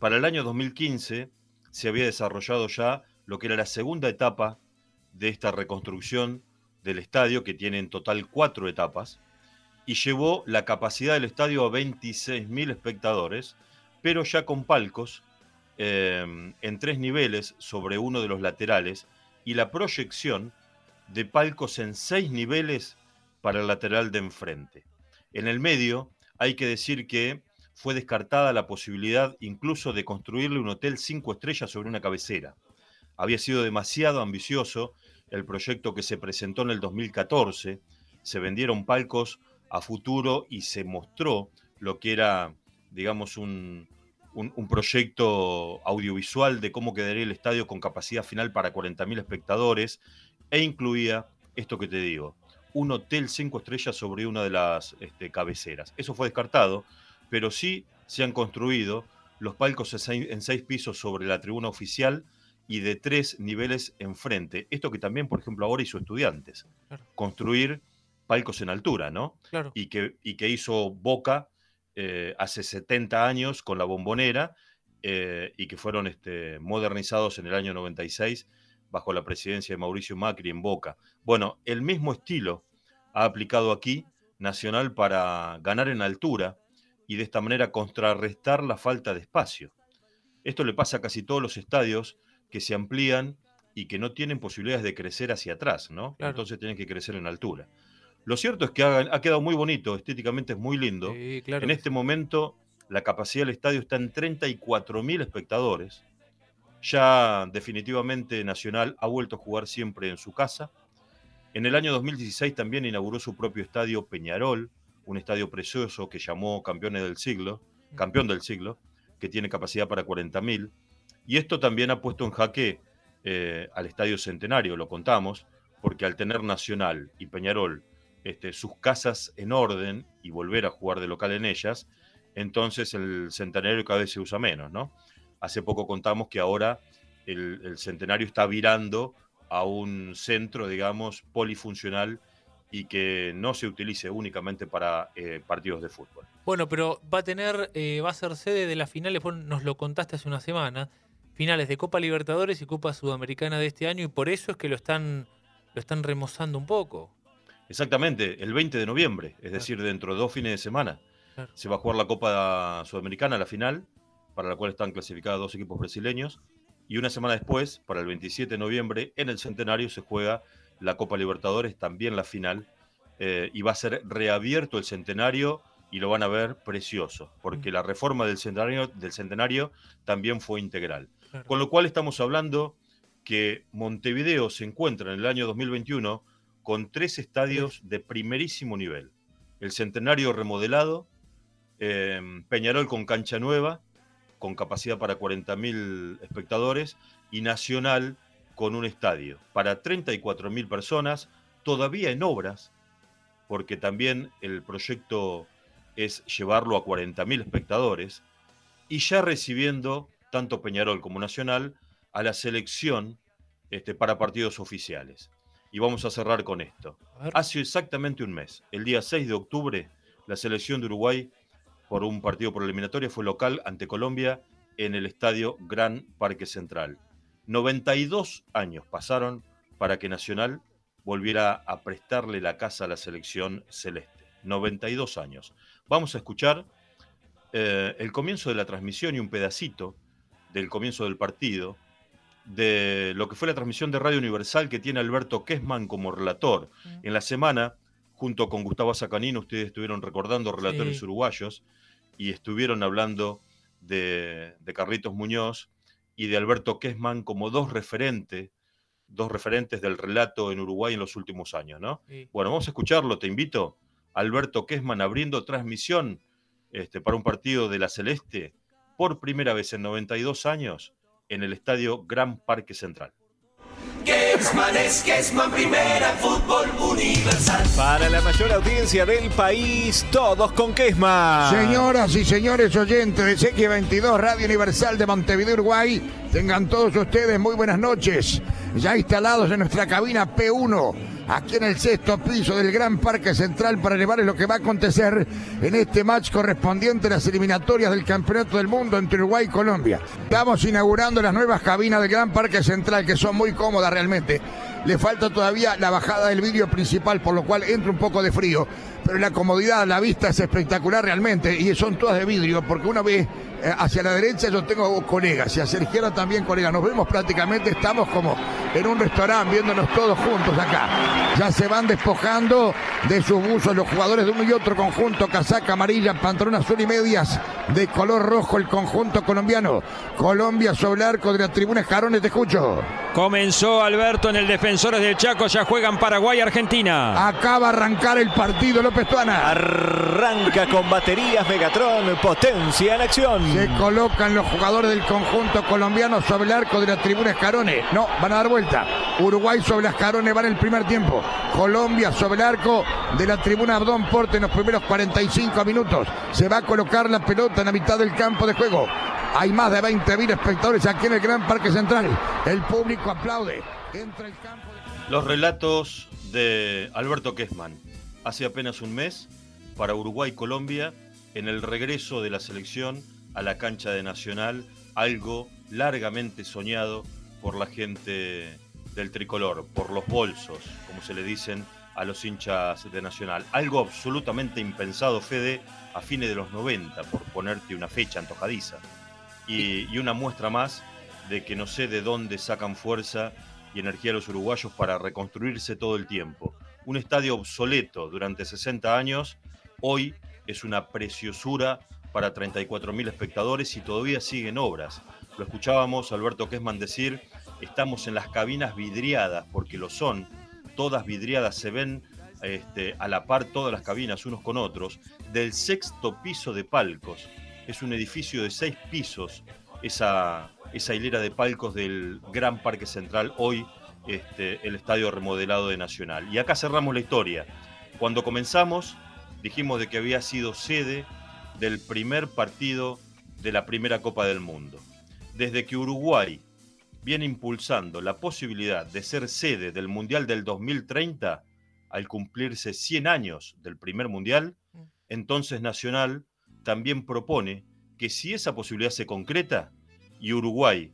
Para el año 2015 se había desarrollado ya lo que era la segunda etapa de esta reconstrucción del estadio, que tiene en total cuatro etapas, y llevó la capacidad del estadio a 26.000 espectadores, pero ya con palcos eh, en tres niveles sobre uno de los laterales y la proyección de palcos en seis niveles para el lateral de enfrente. En el medio hay que decir que fue descartada la posibilidad incluso de construirle un hotel cinco estrellas sobre una cabecera. Había sido demasiado ambicioso el proyecto que se presentó en el 2014, se vendieron palcos a futuro y se mostró lo que era, digamos, un, un, proyecto audiovisual de cómo quedaría el estadio con capacidad final para 40.000 espectadores e incluía esto que te digo, un hotel cinco estrellas sobre una de las este, cabeceras. Eso fue descartado, pero sí se han construido los palcos en seis, pisos sobre la tribuna oficial y de tres niveles enfrente. Esto que también, por ejemplo, ahora hizo estudiantes. Construir palcos en altura, ¿no? Y, que, y que hizo Boca eh, hace 70 años con la bombonera eh, y que fueron este, modernizados en el año 96 bajo la presidencia de Mauricio Macri en Boca. Bueno, el mismo estilo ha aplicado aquí Nacional para ganar en altura y de esta manera contrarrestar la falta de espacio. Esto le pasa a casi todos los estadios que se amplían y que no tienen posibilidades de crecer hacia atrás, ¿no? Entonces tienen que crecer en altura. Lo cierto es que ha, quedado muy bonito, estéticamente es muy lindo. En este momento la capacidad del estadio está en 34.000 espectadores. Ya definitivamente Nacional ha vuelto a jugar siempre en su casa. En el año 2016 también inauguró su propio estadio Peñarol, un estadio precioso que llamó Campeones del Siglo, campeón del siglo, que tiene capacidad para 40.000. Y esto también ha puesto en jaque eh, al Estadio Centenario, lo contamos, porque al tener Nacional y Peñarol este, sus casas en orden y volver a jugar de local en ellas, entonces el centenario cada vez se usa menos, ¿no? Hace poco contamos que ahora el, centenario está virando a un centro, digamos, polifuncional y que no se utilice únicamente para eh, partidos de fútbol. Bueno, pero va a tener, eh, va a ser sede de las finales, vos nos lo contaste hace una semana, finales de Copa Libertadores y Copa Sudamericana de este año y por eso es que lo están, lo están remozando un poco. Exactamente, el 20 de noviembre, es decir, dentro de dos fines de semana. Se va a jugar la Copa Sudamericana, la final, para la cual están clasificados dos equipos brasileños. Y una semana después, para el 27 de noviembre, en el Centenario se juega la Copa Libertadores, también la final. Eh, y va a ser reabierto el Centenario y lo van a ver precioso, porque mm. la reforma del Centenario, del centenario también fue integral. Con lo cual estamos hablando que Montevideo se encuentra en el año 2021 con tres estadios de primerísimo nivel. El Centenario remodelado, em, Peñarol con cancha nueva, con capacidad para 40.000 espectadores, y Nacional con un estadio para 34.000 personas, todavía en obras, porque también el proyecto es llevarlo a 40.000 espectadores, y ya recibiendo tanto Peñarol como Nacional a la selección este, para partidos oficiales. Y vamos a cerrar con esto. Hace exactamente un mes, el día 6 de octubre, la selección de Uruguay, por un partido por eliminatoria, fue local ante Colombia en el estadio Gran Parque Central. 92 años pasaron para que Nacional volviera a prestarle la casa a la selección celeste. 92 años. Vamos a escuchar eh, el comienzo de la transmisión y un pedacito del comienzo del partido de lo que fue la transmisión de Radio Universal que tiene Alberto Kessman como relator. En la semana, junto con Gustavo Sacanino, ustedes estuvieron recordando relatores uruguayos y estuvieron hablando de, Carlitos Muñoz y de Alberto Kessman como dos referentes, dos referentes del relato en Uruguay en los últimos años, ¿no? Bueno, vamos a escucharlo, te invito. Alberto Kessman abriendo transmisión este, para un partido de la Celeste por primera vez en 92 años en el estadio Gran Parque Central. Primera, fútbol universal. Para la mayor audiencia del país, todos con Kesman. Señoras y señores oyentes de X22 Radio Universal de Montevideo, Uruguay, tengan todos ustedes muy buenas noches. Ya instalados en nuestra cabina P1 aquí en el sexto piso del Gran Parque Central para elevarles lo que va a acontecer en este match correspondiente a las eliminatorias del Campeonato del Mundo entre Uruguay y Colombia. Estamos inaugurando las nuevas cabinas del Gran Parque Central que son muy cómodas realmente. Le falta todavía la bajada del vídeo principal, por lo cual entra un poco de frío. Pero la comodidad, la vista es espectacular realmente y son todas de vidrio porque una vez eh, hacia la derecha yo tengo colegas y hacia la izquierda también colegas. Nos vemos prácticamente, estamos como en un restaurante viéndonos todos juntos acá. Ya se van despojando de sus buzos los jugadores de uno y otro conjunto, casaca amarilla, pantalón azul y medias de color rojo el conjunto colombiano. Colombia sobre el arco de la tribuna Jarones, te escucho. Comenzó Alberto en el Defensores del Chaco, ya juegan Paraguay Argentina. Acaba de arrancar el partido López Tuana. Arranca con baterías Megatron, potencia en acción. Se colocan los jugadores del conjunto colombiano sobre el arco de la tribuna Escarones. No, van a dar vuelta. Uruguay sobre las Escarones va en el primer tiempo. Colombia sobre el arco de la tribuna Abdón Porte en los primeros 45 minutos. Se va a colocar la pelota en la mitad del campo de juego. Hay más de 20.000 espectadores aquí en el Gran Parque Central. El público aplaude. Entra el campo de... Los relatos de Alberto Kessman hace apenas un mes para Uruguay-Colombia en el regreso de la selección a la cancha de Nacional, algo largamente soñado por la gente del tricolor, por los bolsos, como se le dicen a los hinchas de Nacional. Algo absolutamente impensado, Fede, a fines de los 90, por ponerte una fecha antojadiza. Y, y una muestra más de que no sé de dónde sacan fuerza y energía los uruguayos para reconstruirse todo el tiempo. Un estadio obsoleto durante 60 años, hoy es una preciosura para 34.000 espectadores y todavía siguen obras. Lo escuchábamos Alberto Kessman decir, estamos en las cabinas vidriadas, porque lo son, todas vidriadas, se ven este, a la par todas las cabinas unos con otros, del sexto piso de palcos. Es un edificio de seis pisos, esa, esa hilera de palcos del Gran Parque Central, hoy este, el estadio remodelado de Nacional. Y acá cerramos la historia. Cuando comenzamos, dijimos de que había sido sede del primer partido de la primera Copa del Mundo. Desde que Uruguay viene impulsando la posibilidad de ser sede del Mundial del 2030, al cumplirse 100 años del primer Mundial, entonces Nacional también propone que si esa posibilidad se concreta y Uruguay,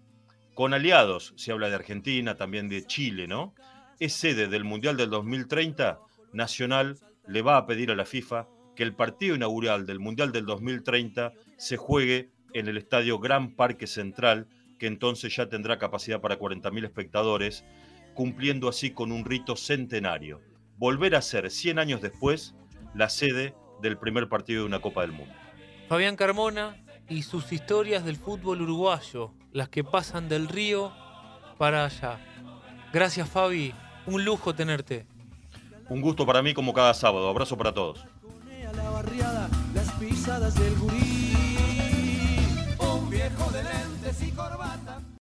con aliados, se habla de Argentina, también de Chile, ¿no? Es sede del Mundial del 2030, Nacional le va a pedir a la FIFA que el partido inaugural del Mundial del 2030 se juegue en el estadio Gran Parque Central, que entonces ya tendrá capacidad para 40.000 espectadores, cumpliendo así con un rito centenario. Volver a ser 100 años después la sede del primer partido de una Copa del Mundo. Fabián Carmona y sus historias del fútbol uruguayo, las que pasan del río para allá. Gracias Fabi, un lujo tenerte. Un gusto para mí como cada sábado. Abrazo para todos.